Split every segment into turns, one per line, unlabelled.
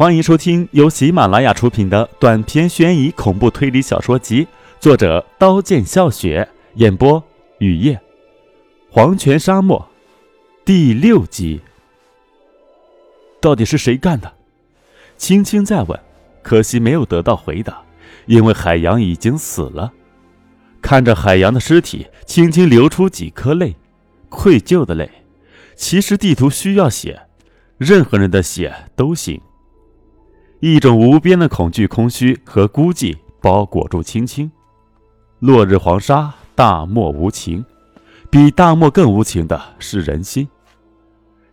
欢迎收听由喜马拉雅出品的短篇悬疑恐怖推理小说集，作者刀剑笑雪，演播雨夜，黄泉沙漠，第六集。到底是谁干的？青青在问，可惜没有得到回答，因为海洋已经死了。看着海洋的尸体，青青流出几颗泪，愧疚的泪。其实地图需要血，任何人的血都行。一种无边的恐惧、空虚和孤寂包裹住青青。落日黄沙，大漠无情，比大漠更无情的是人心。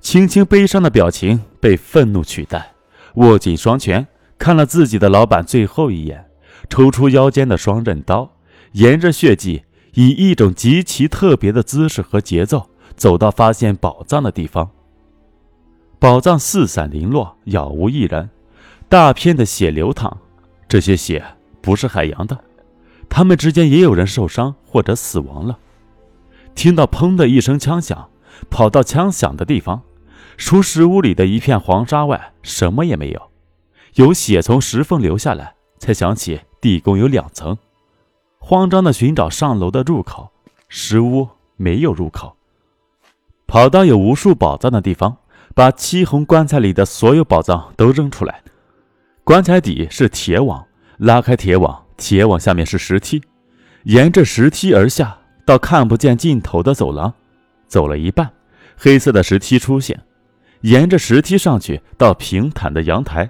青青悲伤的表情被愤怒取代，握紧双拳，看了自己的老板最后一眼，抽出腰间的双刃刀，沿着血迹，以一种极其特别的姿势和节奏，走到发现宝藏的地方。宝藏四散零落，杳无一人。大片的血流淌，这些血不是海洋的，他们之间也有人受伤或者死亡了。听到“砰”的一声枪响，跑到枪响的地方，除石屋里的一片黄沙外，什么也没有。有血从石缝流下来，才想起地宫有两层。慌张的寻找上楼的入口，石屋没有入口。跑到有无数宝藏的地方，把漆红棺材里的所有宝藏都扔出来。棺材底是铁网，拉开铁网，铁网下面是石梯，沿着石梯而下，到看不见尽头的走廊。走了一半，黑色的石梯出现，沿着石梯上去，到平坦的阳台，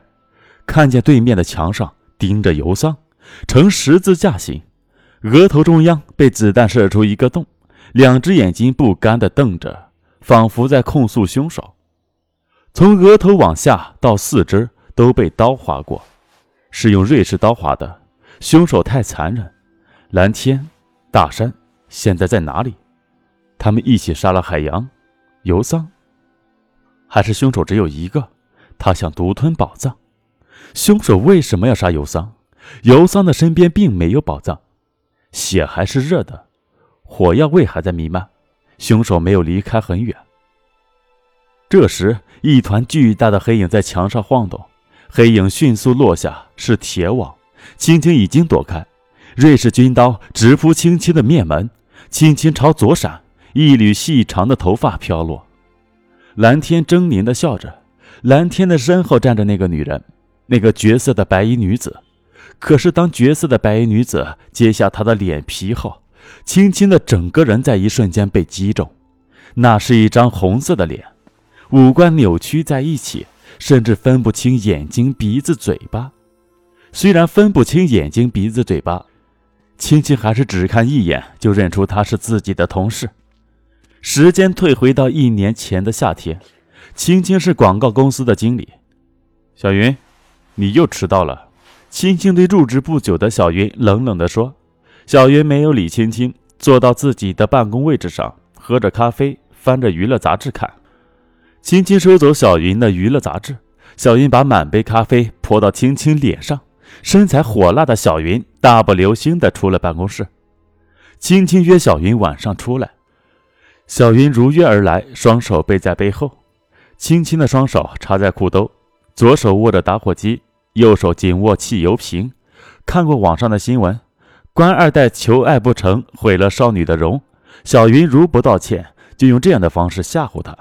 看见对面的墙上钉着油桑，呈十字架形，额头中央被子弹射出一个洞，两只眼睛不甘地瞪着，仿佛在控诉凶手。从额头往下到四肢。都被刀划过，是用瑞士刀划的。凶手太残忍。蓝天、大山现在在哪里？他们一起杀了海洋、尤桑，还是凶手只有一个？他想独吞宝藏。凶手为什么要杀尤桑？尤桑的身边并没有宝藏，血还是热的，火药味还在弥漫。凶手没有离开很远。这时，一团巨大的黑影在墙上晃动。黑影迅速落下，是铁网。青青已经躲开，瑞士军刀直扑青青的面门。青青朝左闪，一缕细长的头发飘落。蓝天狰狞地笑着，蓝天的身后站着那个女人，那个绝色的白衣女子。可是当绝色的白衣女子揭下她的脸皮后，青青的整个人在一瞬间被击中。那是一张红色的脸，五官扭曲在一起。甚至分不清眼睛、鼻子、嘴巴。虽然分不清眼睛、鼻子、嘴巴，青青还是只看一眼就认出他是自己的同事。时间退回到一年前的夏天，青青是广告公司的经理。小云，你又迟到了。青青对入职不久的小云冷冷地说。小云没有理青青，坐到自己的办公位置上，喝着咖啡，翻着娱乐杂志看。轻轻收走小云的娱乐杂志，小云把满杯咖啡泼到青青脸上。身材火辣的小云大步流星地出了办公室。青青约小云晚上出来，小云如约而来，双手背在背后，青青的双手插在裤兜，左手握着打火机，右手紧握汽油瓶。看过网上的新闻，官二代求爱不成，毁了少女的容。小云如不道歉，就用这样的方式吓唬她。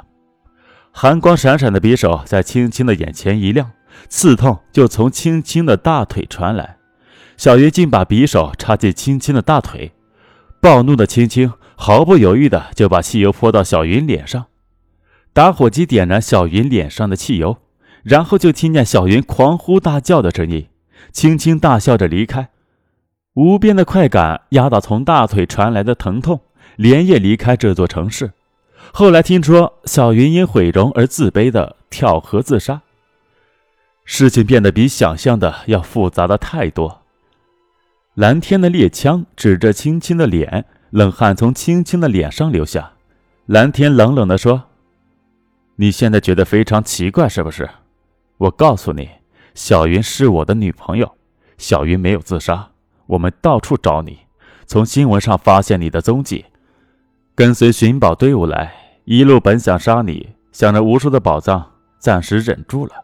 寒光闪闪的匕首在青青的眼前一亮，刺痛就从青青的大腿传来。小云竟把匕首插进青青的大腿，暴怒的青青毫不犹豫的就把汽油泼到小云脸上，打火机点燃小云脸上的汽油，然后就听见小云狂呼大叫的声音。青青大笑着离开，无边的快感压倒从大腿传来的疼痛，连夜离开这座城市。后来听说小云因毁容而自卑的跳河自杀，事情变得比想象的要复杂的太多。蓝天的猎枪指着青青的脸，冷汗从青青的脸上流下。蓝天冷冷地说：“你现在觉得非常奇怪是不是？我告诉你，小云是我的女朋友，小云没有自杀。我们到处找你，从新闻上发现你的踪迹。”跟随寻宝队伍来，一路本想杀你，想着无数的宝藏，暂时忍住了。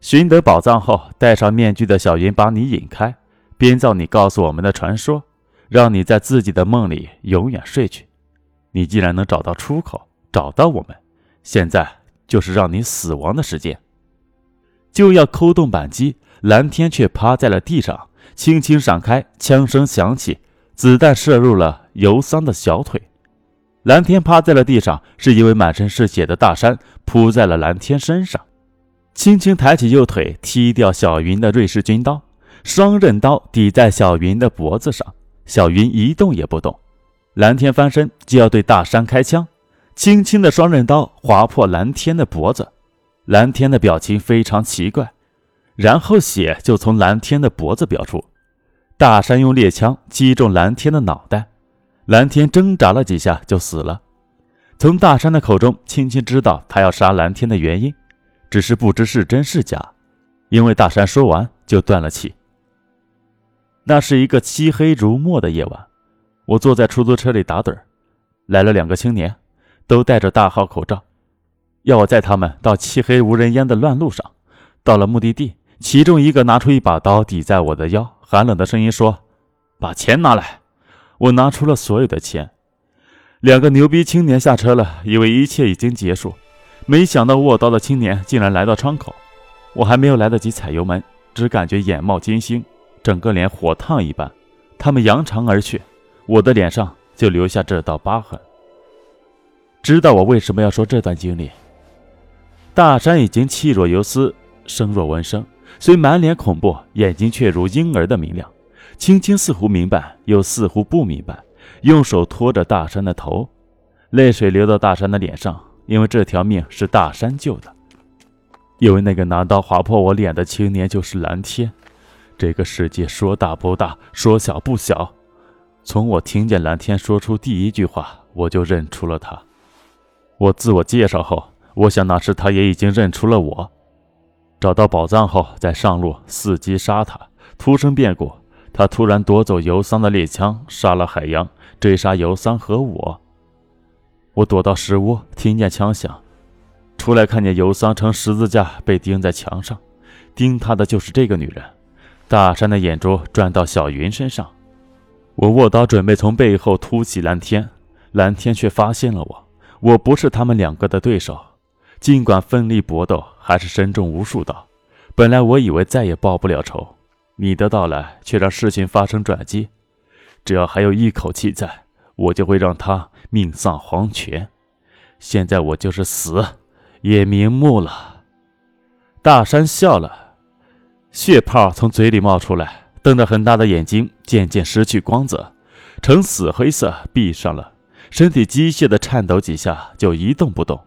寻得宝藏后，戴上面具的小云把你引开，编造你告诉我们的传说，让你在自己的梦里永远睡去。你既然能找到出口，找到我们，现在就是让你死亡的时间。就要扣动扳机，蓝天却趴在了地上，轻轻闪开，枪声响起，子弹射入了尤桑的小腿。蓝天趴在了地上，是因为满身是血的大山扑在了蓝天身上。轻轻抬起右腿，踢掉小云的瑞士军刀，双刃刀抵在小云的脖子上，小云一动也不动。蓝天翻身就要对大山开枪，轻轻的双刃刀划破蓝天的脖子，蓝天的表情非常奇怪，然后血就从蓝天的脖子飙出，大山用猎枪击中蓝天的脑袋，蓝天挣扎了几下就死了。从大山的口中，轻轻知道他要杀蓝天的原因。只是不知是真是假，因为大山说完就断了气。那是一个漆黑如墨的夜晚，我坐在出租车里打盹，来了两个青年，都戴着大号口罩，要我载他们到漆黑无人烟的乱路上。到了目的地，其中一个拿出一把刀抵在我的腰，寒冷的声音说：“把钱拿来。”我拿出了所有的钱。两个牛逼青年下车了，以为一切已经结束。没想到握刀的青年竟然来到窗口，我还没有来得及踩油门，只感觉眼冒金星，整个脸火烫一般。他们扬长而去，我的脸上就留下这道疤痕。知道我为什么要说这段经历？大山已经气若游丝，声若蚊声，虽满脸恐怖，眼睛却如婴儿的明亮。青青似乎明白，又似乎不明白，用手托着大山的头，泪水流到大山的脸上。因为这条命是大山救的，因为那个拿刀划破我脸的青年就是蓝天。这个世界说大不大，说小不小。从我听见蓝天说出第一句话，我就认出了他。我自我介绍后，我想那时他也已经认出了我。找到宝藏后，再上路伺机杀他。突生变故，他突然夺走尤桑的猎枪，杀了海洋，追杀尤桑和我。我躲到石屋，听见枪响，出来看见尤桑呈十字架被钉在墙上，钉他的就是这个女人。大山的眼珠转到小云身上，我握刀准备从背后突袭蓝天，蓝天却发现了我。我不是他们两个的对手，尽管奋力搏斗，还是身中无数刀。本来我以为再也报不了仇，你的到来却让事情发生转机。只要还有一口气在，我就会让他。命丧黄泉，现在我就是死，也瞑目了。大山笑了，血泡从嘴里冒出来，瞪着很大的眼睛渐渐失去光泽，呈死灰色，闭上了，身体机械的颤抖几下就一动不动。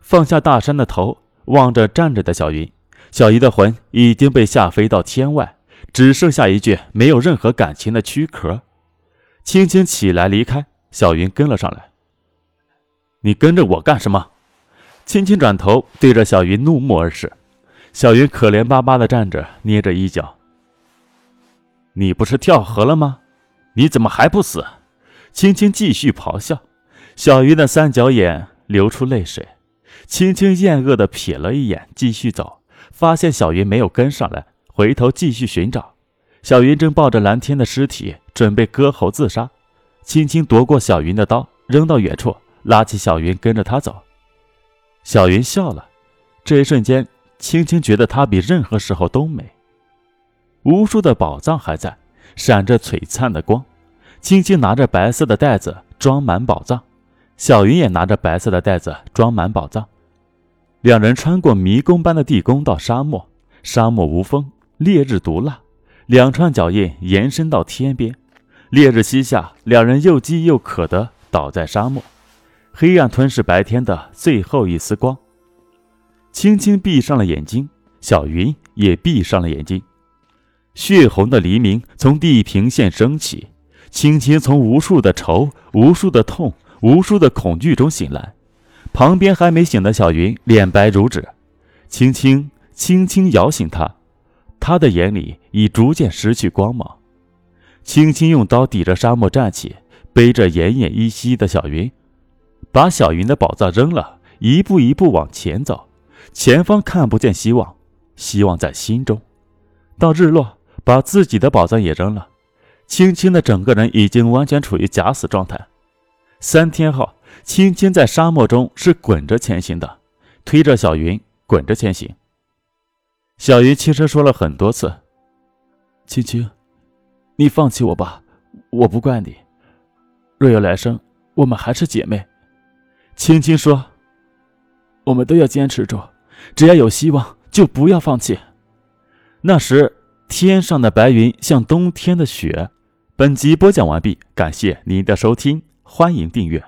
放下大山的头，望着站着的小云，小姨的魂已经被吓飞到天外，只剩下一具没有任何感情的躯壳，轻轻起来离开。小云跟了上来。你跟着我干什么？轻轻转头，对着小云怒目而视。小云可怜巴巴的站着，捏着衣角。你不是跳河了吗？你怎么还不死？青青继续咆哮。小云的三角眼流出泪水。青青厌恶的瞥了一眼，继续走。发现小云没有跟上来，回头继续寻找。小云正抱着蓝天的尸体，准备割喉自杀。青青夺过小云的刀，扔到远处，拉起小云跟着他走。小云笑了，这一瞬间，青青觉得她比任何时候都美。无数的宝藏还在，闪着璀璨的光。青青拿着白色的袋子装满宝藏，小云也拿着白色的袋子装满宝藏。两人穿过迷宫般的地宫到沙漠，沙漠无风，烈日毒辣，两串脚印延伸到天边。烈日西下，两人又饥又渴的倒在沙漠，黑暗吞噬白天的最后一丝光。轻轻闭上了眼睛，小云也闭上了眼睛。血红的黎明从地平线升起，青青从无数的愁、无数的痛、无数的恐惧中醒来。旁边还没醒的小云脸白如纸，轻轻轻轻摇醒他，他的眼里已逐渐失去光芒。青青用刀抵着沙漠站起，背着奄奄一息的小云，把小云的宝藏扔了，一步一步往前走。前方看不见希望，希望在心中。到日落，把自己的宝藏也扔了。青青的整个人已经完全处于假死状态。三天后，青青在沙漠中是滚着前行的，推着小云滚着前行。小鱼轻声说了很多次：“青青，你放弃我吧，我不怪你。若有来生，我们还是姐妹。”青青说：“我们都要坚持住，只要有希望，就不要放弃。”那时，天上的白云像冬天的雪。本集播讲完毕，感谢您的收听，欢迎订阅。